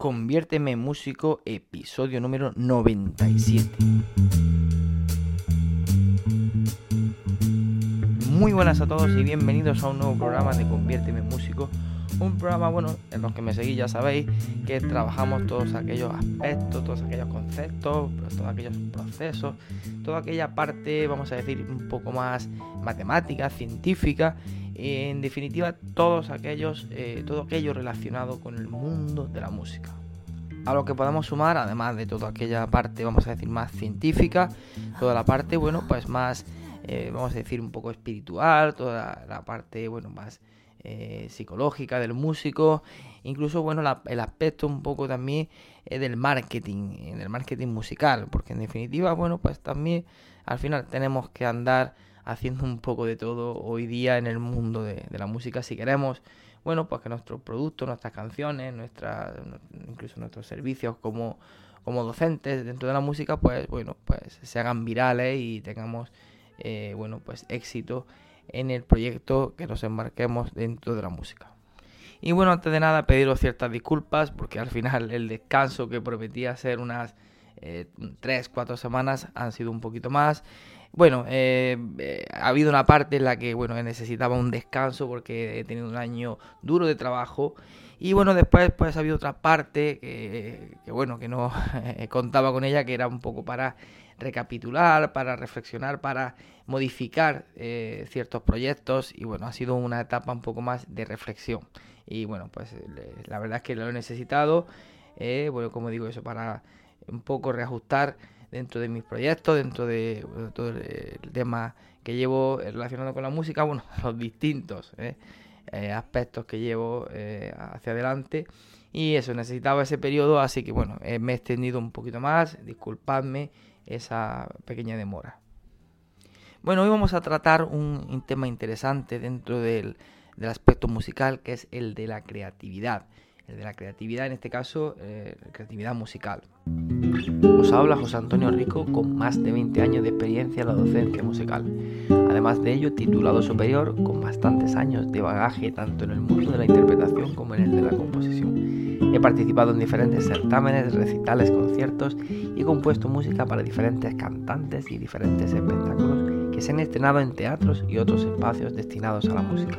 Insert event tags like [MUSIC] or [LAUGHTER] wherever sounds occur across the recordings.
Conviérteme en músico, episodio número 97. Muy buenas a todos y bienvenidos a un nuevo programa de Conviérteme en músico. Un programa, bueno, en los que me seguís ya sabéis que trabajamos todos aquellos aspectos, todos aquellos conceptos, todos aquellos procesos, toda aquella parte, vamos a decir, un poco más matemática, científica, en definitiva todos aquellos, eh, todo aquello relacionado con el mundo de la música. A lo que podemos sumar, además de toda aquella parte, vamos a decir, más científica, toda la parte, bueno, pues más, eh, vamos a decir, un poco espiritual, toda la parte, bueno, más eh, psicológica del músico, incluso, bueno, el aspecto un poco también del marketing, del marketing musical, porque en definitiva, bueno, pues también al final tenemos que andar haciendo un poco de todo hoy día en el mundo de, la música si queremos. Bueno pues que nuestros productos nuestras canciones nuestras incluso nuestros servicios como como docentes dentro de la música pues bueno pues se hagan virales y tengamos eh, bueno pues éxito en el proyecto que nos embarquemos dentro de la música. Y bueno antes de nada pediros ciertas disculpas porque al final el descanso que prometía ser unas eh, 3, 4 semanas han sido un poquito más bueno, eh, eh, ha habido una parte en la que bueno, necesitaba un descanso porque he tenido un año duro de trabajo. Y bueno, después pues ha habido otra parte que, bueno, que no [LAUGHS] contaba con ella, que era un poco para recapitular, para reflexionar, para modificar ciertos proyectos. Y bueno, ha sido una etapa un poco más de reflexión. Y bueno, pues la verdad es que lo he necesitado. bueno, como digo, eso para un poco reajustar dentro de mis proyectos, dentro de todo el, tema que llevo relacionado con la música, bueno, [LAUGHS] los distintos ¿eh? Eh, aspectos que llevo eh, hacia adelante. Y eso, necesitaba ese periodo, así que bueno, me he extendido un poquito más, disculpadme esa pequeña demora. Bueno, hoy vamos a tratar un, tema interesante dentro del, del aspecto musical, que es el de la creatividad el de la creatividad, en este caso, eh, creatividad musical. Os habla José Antonio Rico con más de 20 años de experiencia en la docencia musical. Además de ello, titulado superior con bastantes años de bagaje tanto en el mundo de la interpretación como en el de la composición. He participado en diferentes certámenes, recitales, conciertos y compuesto música para diferentes cantantes y diferentes espectáculos que se han estrenado en teatros y otros espacios destinados a la música.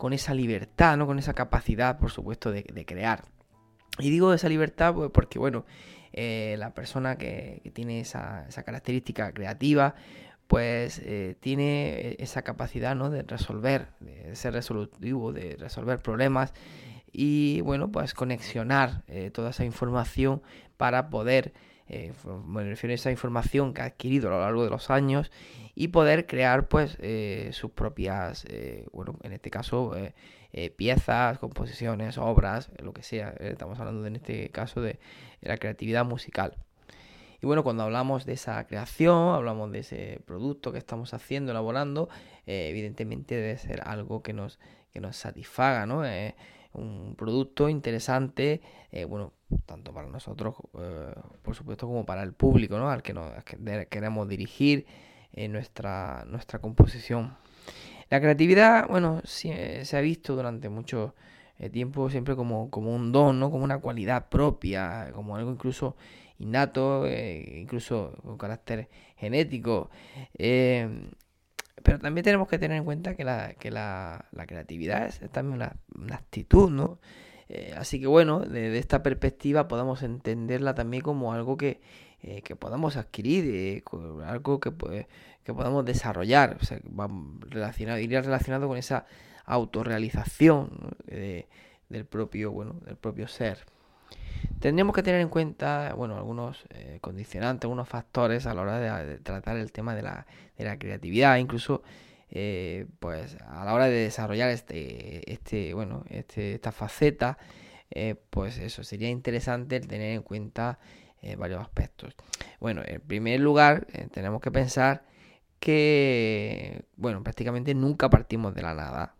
con esa libertad, ¿no? Con esa capacidad, por supuesto, de, crear. Y digo esa libertad pues, porque, bueno, eh, la persona que, tiene esa, característica creativa, pues eh, tiene esa capacidad, ¿no? De resolver, de ser resolutivo, de resolver problemas y, bueno, pues conexionar eh, toda esa información para poder eh, me refiero a esa información que ha adquirido a lo largo de los años y poder crear pues eh, sus propias, eh, bueno, en este caso piezas, composiciones, obras, lo que sea. Estamos hablando en este caso de, la creatividad musical. Y bueno, cuando hablamos de esa creación, hablamos de ese producto que estamos haciendo, elaborando, evidentemente debe ser algo que nos, que nos satisfaga, ¿no? Un producto interesante, eh, bueno, tanto para nosotros, eh, por supuesto, como para el público, ¿no? Al que, nos, queremos dirigir en nuestra, nuestra composición. La creatividad, bueno, se ha visto durante mucho eh, tiempo siempre como, como un don, ¿no? Como una cualidad propia, como algo incluso innato, incluso con carácter genético. Pero también tenemos que tener en cuenta que la, que la, la creatividad es también una, una actitud, ¿no? así que bueno, desde esta perspectiva podemos entenderla también como algo que, que podamos adquirir, algo que, que podamos desarrollar, o sea, va relacionado, iría relacionado con esa autorrealización del propio, bueno, del propio ser. Tendríamos que tener en cuenta, bueno, algunos eh, condicionantes, algunos factores a la hora de, tratar el tema de la, de la creatividad, incluso eh, pues a la hora de desarrollar este, este, bueno, este, esta faceta, eh, pues eso sería interesante tener en cuenta varios aspectos. Bueno, en primer lugar, tenemos que pensar que, bueno, prácticamente nunca partimos de la nada.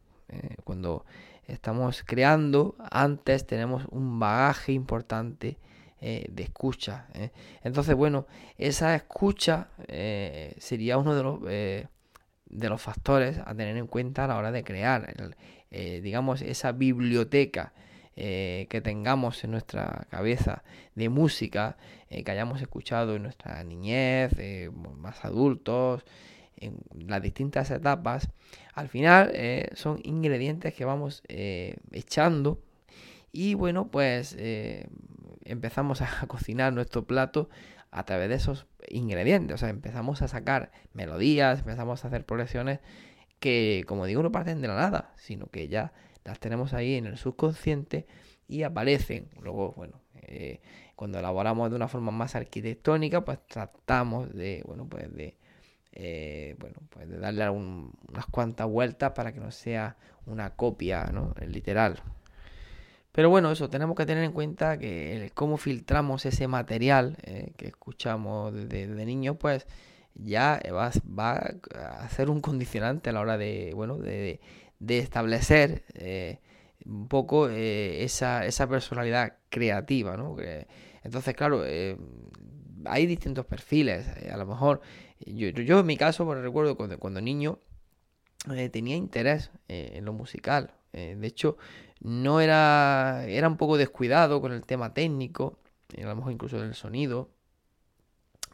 cuando estamos creando, antes tenemos un bagaje importante eh, de escucha. ¿eh? Entonces, bueno, esa escucha eh, sería uno de los, de los factores a tener en cuenta a la hora de crear, digamos, esa biblioteca. que tengamos en nuestra cabeza de música que hayamos escuchado en nuestra niñez, más adultos, en las distintas etapas, al final eh, son ingredientes que vamos eh, echando y bueno, pues eh, empezamos a [LAUGHS] cocinar nuestro plato a través de esos ingredientes. O sea, empezamos a sacar melodías, empezamos a hacer progresiones que, como digo, no parten de la nada, sino que ya las tenemos ahí en el subconsciente y aparecen. Luego, bueno, cuando elaboramos de una forma más arquitectónica, pues tratamos de, bueno, pues de eh, bueno, pues de darle unas cuantas vueltas para que no sea una copia, ¿no? literal. Pero bueno, eso, tenemos que tener en cuenta que cómo filtramos ese material eh, que escuchamos desde, de niños, pues ya va, va, a ser un condicionante a la hora de, bueno, de, de establecer eh, un poco esa, esa, personalidad creativa, ¿no? entonces, claro, hay distintos perfiles. a lo mejor yo, en mi caso, bueno, recuerdo cuando, cuando niño eh, tenía interés eh, en lo musical. Eh, de hecho, no era, era un poco descuidado con el tema técnico, a lo mejor incluso del sonido.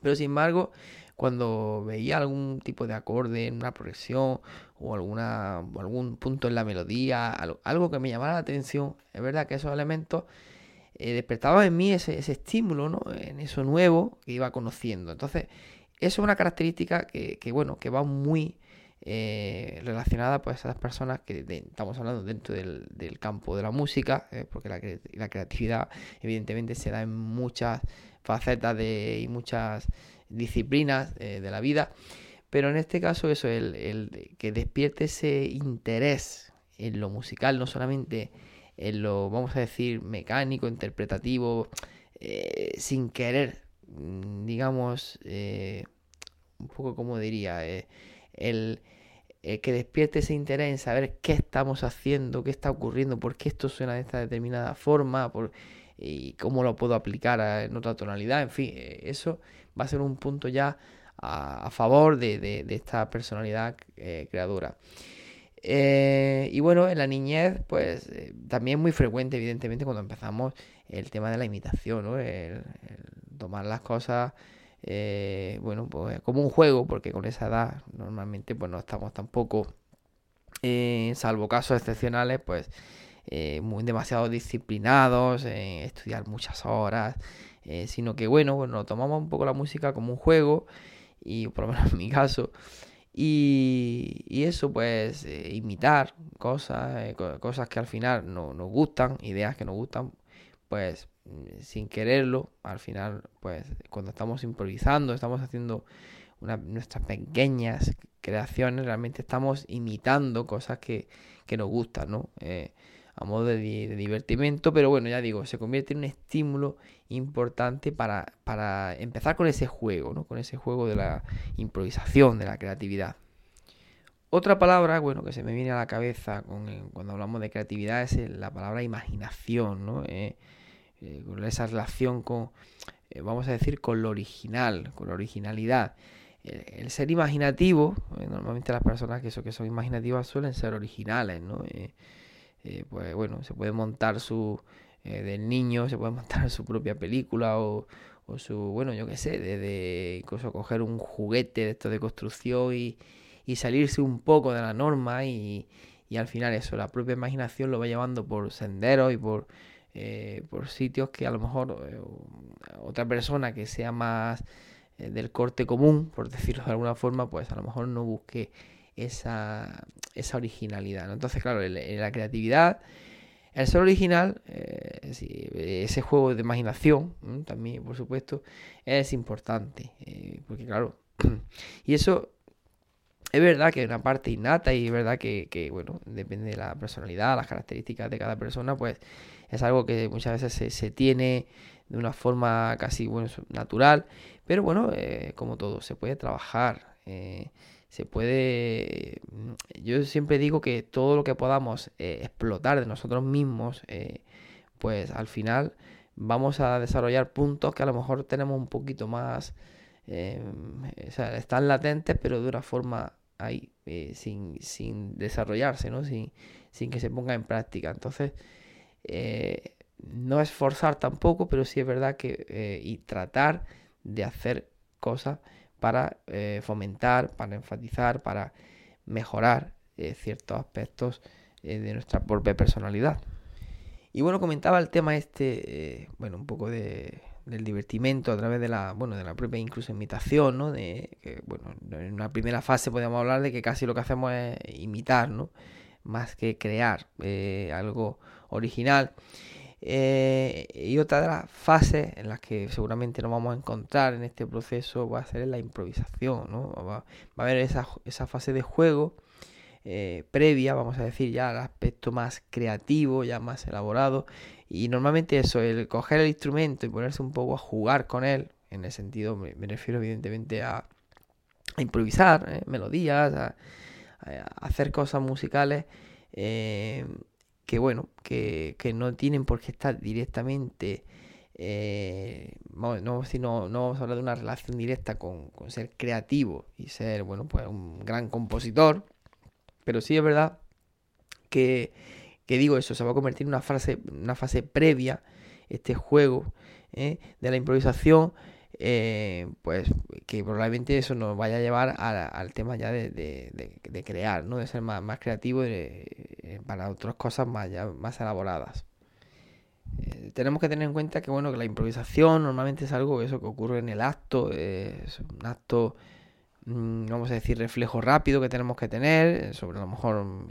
Pero sin embargo, cuando veía algún tipo de acorde en una progresión o alguna, algún punto en la melodía, algo, que me llamara la atención, es verdad que esos elementos despertaban en mí ese, ese estímulo, ¿no? En eso nuevo que iba conociendo. Entonces, eso es una característica que, bueno, que va muy eh, relacionada pues, a esas personas que estamos hablando dentro del, campo de la música, eh, porque la, creatividad evidentemente se da en muchas facetas de, y muchas disciplinas eh, de la vida, pero en este caso eso, el, el que despierte ese interés en lo musical, no solamente en lo, vamos a decir, mecánico, interpretativo, sin querer digamos, eh, un poco como diría, eh, el, que despierte ese interés en saber qué estamos haciendo, qué está ocurriendo, por qué esto suena de esta determinada forma, y cómo lo puedo aplicar en otra tonalidad, en fin, eh, eso va a ser un punto ya a, favor de, esta personalidad creadora. y bueno, en la niñez, pues también muy frecuente, evidentemente, cuando empezamos el tema de la imitación, ¿no? el, tomar las cosas, eh, bueno, pues como un juego, porque con esa edad normalmente pues no estamos tampoco, eh, salvo casos excepcionales, pues eh, muy demasiado disciplinados, estudiar muchas horas, sino que bueno, bueno, tomamos un poco la música como un juego, y por lo menos en mi caso, y, eso, pues, imitar cosas, cosas que al final no, nos gustan, ideas que nos gustan, pues sin quererlo, al final, pues cuando estamos improvisando, estamos haciendo nuestras pequeñas creaciones, realmente estamos imitando cosas que, nos gustan, ¿no? Eh, a modo de, divertimento, pero bueno, ya digo, se convierte en un estímulo importante para, para empezar con ese juego, ¿no? Con ese juego de la improvisación, de la creatividad. Otra palabra, bueno, que se me viene a la cabeza cuando hablamos de creatividad es la palabra imaginación, ¿no? Eh, eh, con esa relación con, eh, vamos a decir, con lo original, con la originalidad. El, ser imaginativo, eh, normalmente las personas que, que son imaginativas suelen ser originales, ¿no? pues bueno, se puede montar su, del niño, se puede [LAUGHS] montar su propia película o, o su, bueno, yo qué sé, de, incluso coger un juguete de esto de construcción y, y salirse un poco de la norma y, y, al final eso, la propia imaginación lo va llevando por senderos y por, eh, por sitios que a lo mejor eh, otra persona que sea más eh, del corte común, por [LAUGHS] decirlo de alguna forma, pues a lo mejor no busque esa, esa originalidad. Entonces, claro, la creatividad el ser original, ese juego de imaginación, también por supuesto, es importante. Porque claro, [CLEARS THROAT] y eso es verdad que una parte innata y es verdad que, bueno, depende de la personalidad, las características de cada persona, pues es algo que muchas veces se, tiene de una forma casi bueno, natural. Pero bueno, eh, como todo, se puede trabajar se puede... Mm, yo siempre digo que todo lo que podamos eh, explotar de nosotros mismos, eh, pues al final vamos a desarrollar puntos que a lo mejor tenemos un poquito más... Eh, o sea, están latentes, pero de una forma ahí, sin, sin, desarrollarse, ¿no? Sin, sin, que se ponga en práctica. Entonces, no es forzar tampoco, pero sí es verdad que... y tratar de hacer cosas para eh, fomentar, para enfatizar, para mejorar eh, ciertos aspectos eh, de nuestra propia personalidad. Y bueno, comentaba el tema este, bueno, un poco de, del divertimento a través de la, bueno, de la propia incluso imitación, ¿no? De que, bueno, en una primera fase podemos hablar de que casi lo que hacemos es imitar, ¿no? Más que crear algo original. Eh, y otra de las fases en las que seguramente nos vamos a encontrar en este proceso va a ser la improvisación, ¿no? Va, a haber esa, esa, fase de juego eh, previa, vamos a decir, ya al aspecto más creativo, ya más elaborado. Y normalmente eso, el coger el instrumento y ponerse un poco a jugar con él, en el sentido, me, refiero evidentemente a, improvisar ¿eh? melodías, a, hacer cosas musicales que bueno, que, no tienen por qué estar directamente, eh, no, vamos a hablar de una relación directa con, ser creativo y ser, bueno, pues un gran compositor, pero sí es verdad que, que digo eso, se va a convertir en una fase, una fase previa, este juego ¿eh? de la improvisación, eh, pues que probablemente eso nos vaya a llevar al tema ya de, crear, ¿no? De ser más, más creativo eh, para otras cosas más, más elaboradas. Eh, tenemos que tener en cuenta que bueno que la improvisación normalmente es algo eso que ocurre en el acto, es un acto vamos a decir, reflejo rápido que tenemos que tener, eh, sobre a lo mejor mm,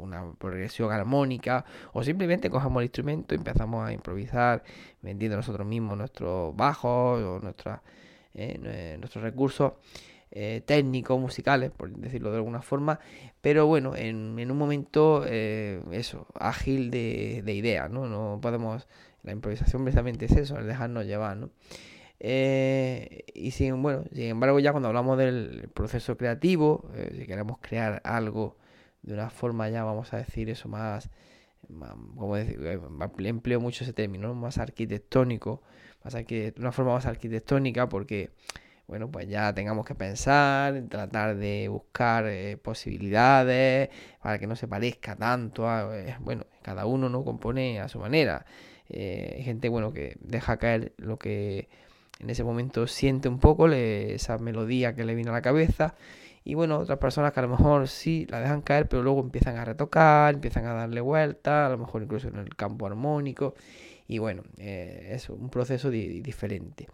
una progresión armónica, o simplemente cogemos el instrumento y empezamos a improvisar, vendiendo nosotros mismos nuestros bajos o nuestra, eh, nuestros recursos eh, técnicos, musicales, por decirlo de alguna forma, pero bueno, en, en un momento, eso, ágil de, de ideas, ¿no? No podemos, la improvisación precisamente es eso, el dejarnos llevar, ¿no? Eh, y sin, bueno, sin embargo, ya cuando hablamos del proceso creativo, eh, si queremos crear algo de una forma ya, vamos a decir eso más, como decir, eh, empleo mucho ese término, más arquitectónico, más de una forma más arquitectónica, porque, bueno, pues ya tengamos que pensar, tratar de buscar posibilidades para que no se parezca tanto a, bueno, cada uno no compone a su manera. hay gente, bueno, que deja caer lo que en ese momento siente un poco esa melodía que le vino a la cabeza. Y bueno, otras personas que a lo mejor sí la dejan caer, pero luego empiezan a retocar, empiezan a darle vuelta, a lo mejor incluso en el campo armónico. Y bueno, eh, es un proceso diferente.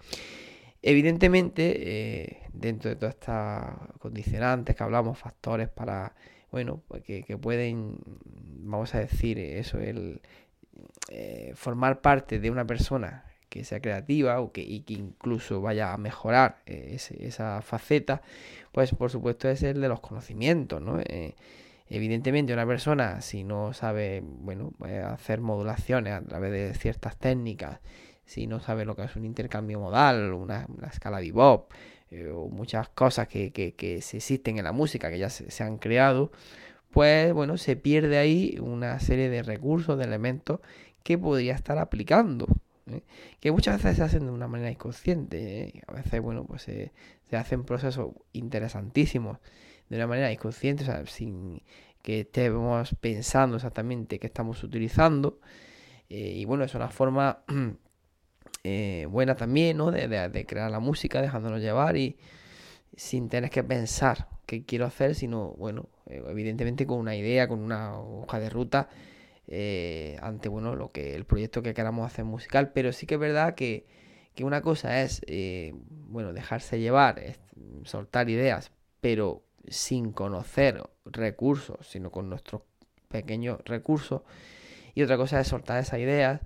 Evidentemente, eh, dentro de todas estas condicionantes que hablamos, factores para, bueno, pues que, pueden, vamos a decir, eso, el eh, formar parte de una persona que sea creativa o que, y que incluso vaya a mejorar eh, esa faceta, pues por supuesto es el de los conocimientos, ¿no? Eh, evidentemente una persona si no sabe, bueno, pues, hacer modulaciones a través de ciertas técnicas, si no sabe lo que es un intercambio modal, una, escala bebop, eh, o muchas cosas que, que, se existen en la música, que ya se, se han creado, pues bueno, se pierde ahí una serie de recursos, de elementos que podría estar aplicando ¿eh? que muchas veces se hacen de una manera inconsciente. ¿eh? A veces, bueno, pues se hacen procesos interesantísimos de una manera inconsciente, o sea, sin que estemos pensando exactamente qué estamos utilizando. Eh, y bueno, es una forma [CLEARS THROAT] buena también, ¿no? De, crear la música, dejándonos llevar y sin tener que pensar qué quiero hacer, sino, bueno, evidentemente con una idea, con una hoja de ruta eh, ante, bueno, lo que el proyecto que queramos hacer musical. Pero sí que es verdad que, que una cosa es, bueno, dejarse llevar, soltar ideas, pero sin conocer recursos, sino con nuestros pequeños recursos. Y otra cosa es soltar esas ideas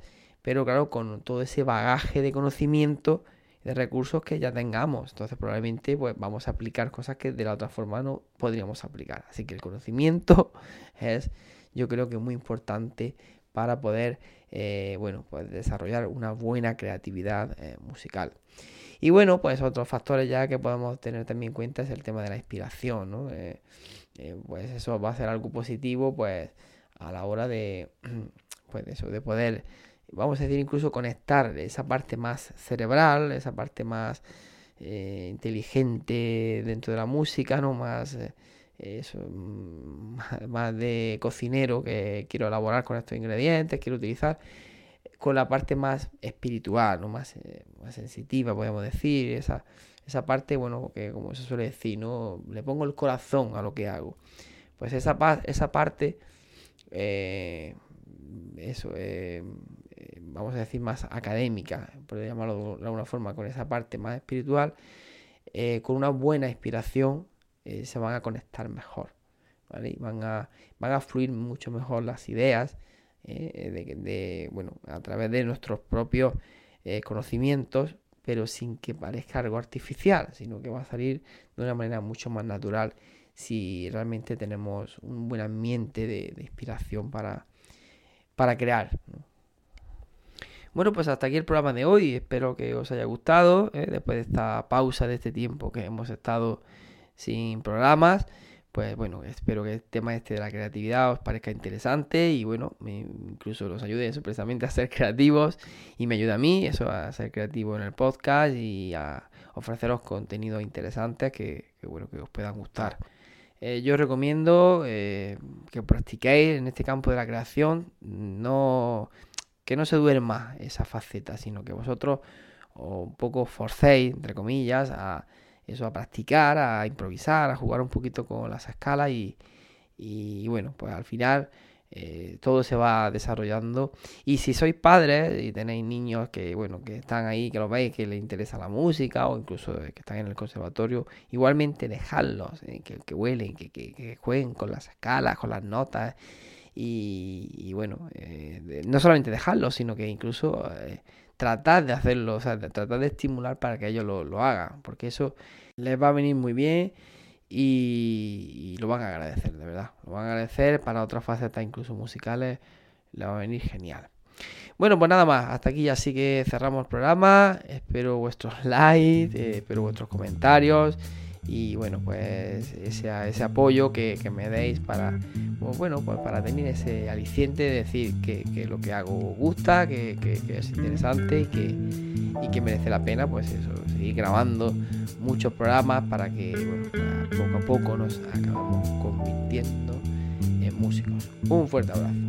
pero claro, con todo ese bagaje de conocimiento, de recursos que ya tengamos. Entonces probablemente pues, vamos a aplicar cosas que de la otra forma no podríamos aplicar. Así que el conocimiento [LAUGHS] es, yo creo que muy importante para poder eh, bueno, pues desarrollar una buena creatividad eh, musical. Y bueno, pues otros factores ya que podemos tener también en cuenta es el tema de la inspiración, ¿no? Eh, pues eso va a ser algo positivo, pues a la hora de, [CLEARS THROAT] pues eso, de poder vamos a decir, incluso conectar esa parte más cerebral, esa parte más inteligente dentro de la música, ¿no? Más, eh, [LAUGHS] mm, más de cocinero que quiero elaborar con estos ingredientes, quiero utilizar, con la parte más espiritual, ¿no? Más, eh, más sensitiva, podemos decir, esa, esa parte, bueno, que como se suele decir, ¿no? Le pongo el corazón a lo que hago. Pues esa, esa parte, eso, vamos a decir, más académica, por llamarlo de alguna forma, con esa parte más espiritual, eh, con una buena inspiración eh, se van a conectar mejor. ¿vale? van, a, van a fluir mucho mejor las ideas eh, de, bueno, a través de nuestros propios conocimientos, pero sin que parezca algo artificial, sino que va a salir de una manera mucho más natural si realmente tenemos un buen ambiente de, inspiración para, para crear. Bueno, pues hasta aquí el programa de hoy. Espero que os haya gustado. ¿eh? Después de esta pausa de este tiempo que hemos estado sin programas. Pues bueno, espero que el tema este de la creatividad os parezca interesante y bueno, incluso los ayude precisamente a ser [LAUGHS] creativos y me ayuda a mí, eso a ser creativo en el podcast y a ofreceros contenidos interesantes que, bueno, que os puedan gustar. Eh, yo recomiendo eh, que practiquéis en este campo de la creación. No que no se duerma esa faceta, sino que vosotros un poco forcéis, entre comillas, a eso, a practicar, a improvisar, a jugar un poquito con las escalas y, bueno, pues al final eh, todo se va desarrollando. Y si sois padres y tenéis niños que, bueno, que están ahí, que lo veis, que les interesa la música o incluso que están en el conservatorio, igualmente dejadlos, eh, que, que huelen, que, que, jueguen con las escalas, con las notas. Y, bueno, eh, no solamente dejarlo, sino que incluso eh, tratar de hacerlo, o sea, tratar de estimular para que ellos lo, hagan, porque eso les va a venir muy bien y, lo van a agradecer, de verdad. Lo van a agradecer para otras facetas, incluso musicales, le va a venir genial. Bueno, pues nada más, hasta aquí ya sí que cerramos el programa. Espero vuestros likes, eh, espero vuestros comentarios y bueno pues ese, ese apoyo que, me deis para pues bueno pues para tener ese aliciente de decir que, lo que hago gusta que, es interesante y que, y que merece la pena pues seguir grabando muchos programas para que poco a poco nos acabamos convirtiendo en músicos. Un fuerte abrazo